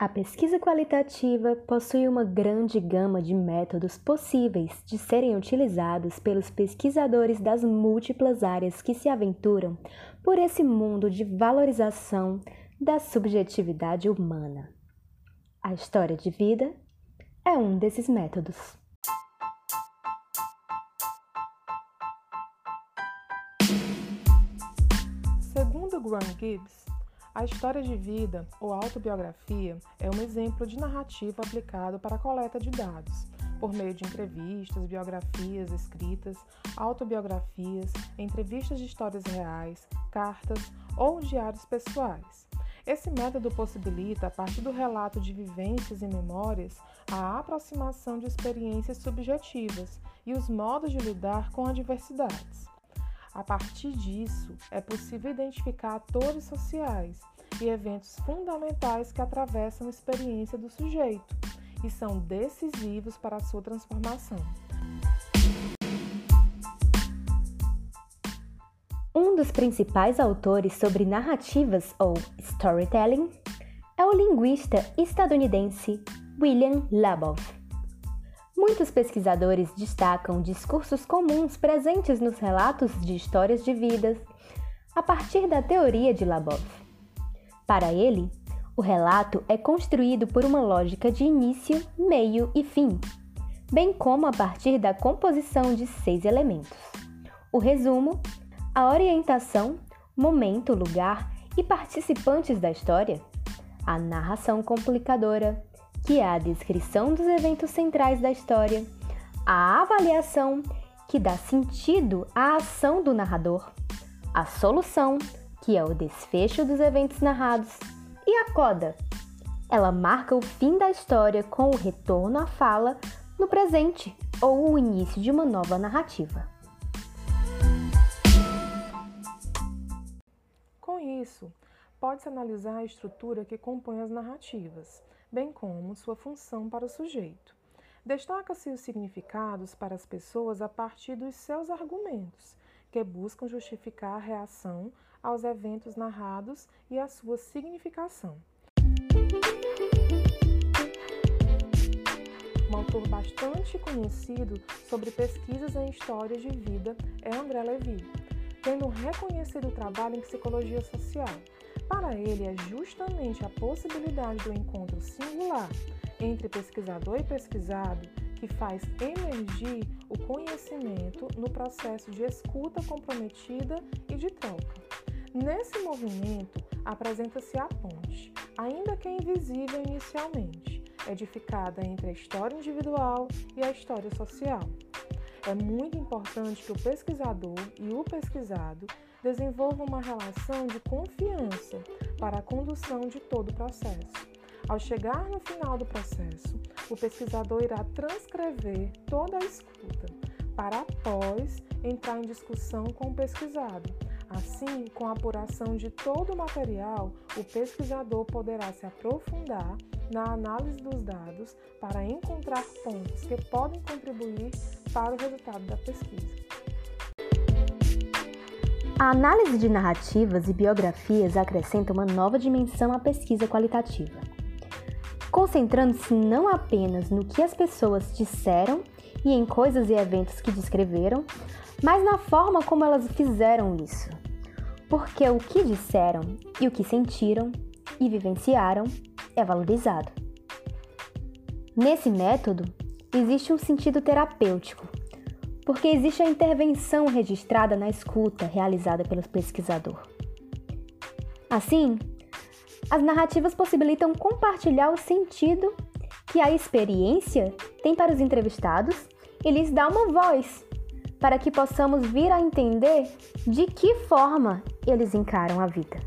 A pesquisa qualitativa possui uma grande gama de métodos possíveis de serem utilizados pelos pesquisadores das múltiplas áreas que se aventuram por esse mundo de valorização da subjetividade humana. A história de vida é um desses métodos. Segundo Graham Gibbs, a história de vida ou autobiografia é um exemplo de narrativa aplicado para a coleta de dados, por meio de entrevistas, biografias escritas, autobiografias, entrevistas de histórias reais, cartas ou diários pessoais. Esse método possibilita, a partir do relato de vivências e memórias, a aproximação de experiências subjetivas e os modos de lidar com adversidades. A partir disso, é possível identificar atores sociais e eventos fundamentais que atravessam a experiência do sujeito e são decisivos para a sua transformação. Um dos principais autores sobre narrativas ou storytelling é o linguista estadunidense William Labov. Muitos pesquisadores destacam discursos comuns presentes nos relatos de histórias de vidas a partir da teoria de Labov. Para ele, o relato é construído por uma lógica de início, meio e fim, bem como a partir da composição de seis elementos: o resumo, a orientação, momento, lugar e participantes da história, a narração complicadora, que é a descrição dos eventos centrais da história, a avaliação, que dá sentido à ação do narrador, a solução, que é o desfecho dos eventos narrados, e a coda. Ela marca o fim da história com o retorno à fala no presente ou o início de uma nova narrativa. Com isso, pode-se analisar a estrutura que compõe as narrativas bem como sua função para o sujeito. Destaca-se os significados para as pessoas a partir dos seus argumentos, que buscam justificar a reação aos eventos narrados e a sua significação. Um autor bastante conhecido sobre pesquisas em histórias de vida é André Levy, tendo um reconhecido trabalho em psicologia social para ele, é justamente a possibilidade do encontro singular entre pesquisador e pesquisado que faz emergir o conhecimento no processo de escuta comprometida e de troca. Nesse movimento, apresenta-se a ponte, ainda que invisível inicialmente, edificada entre a história individual e a história social. É muito importante que o pesquisador e o pesquisado desenvolvam uma relação de confiança para a condução de todo o processo. Ao chegar no final do processo, o pesquisador irá transcrever toda a escuta, para após entrar em discussão com o pesquisado. Assim, com a apuração de todo o material, o pesquisador poderá se aprofundar na análise dos dados para encontrar pontos que podem contribuir para o resultado da pesquisa. A análise de narrativas e biografias acrescenta uma nova dimensão à pesquisa qualitativa, concentrando-se não apenas no que as pessoas disseram e em coisas e eventos que descreveram, mas na forma como elas fizeram isso. Porque o que disseram e o que sentiram e vivenciaram é valorizado. Nesse método, existe um sentido terapêutico porque existe a intervenção registrada na escuta realizada pelo pesquisador. Assim, as narrativas possibilitam compartilhar o sentido que a experiência tem para os entrevistados e lhes dá uma voz, para que possamos vir a entender de que forma eles encaram a vida.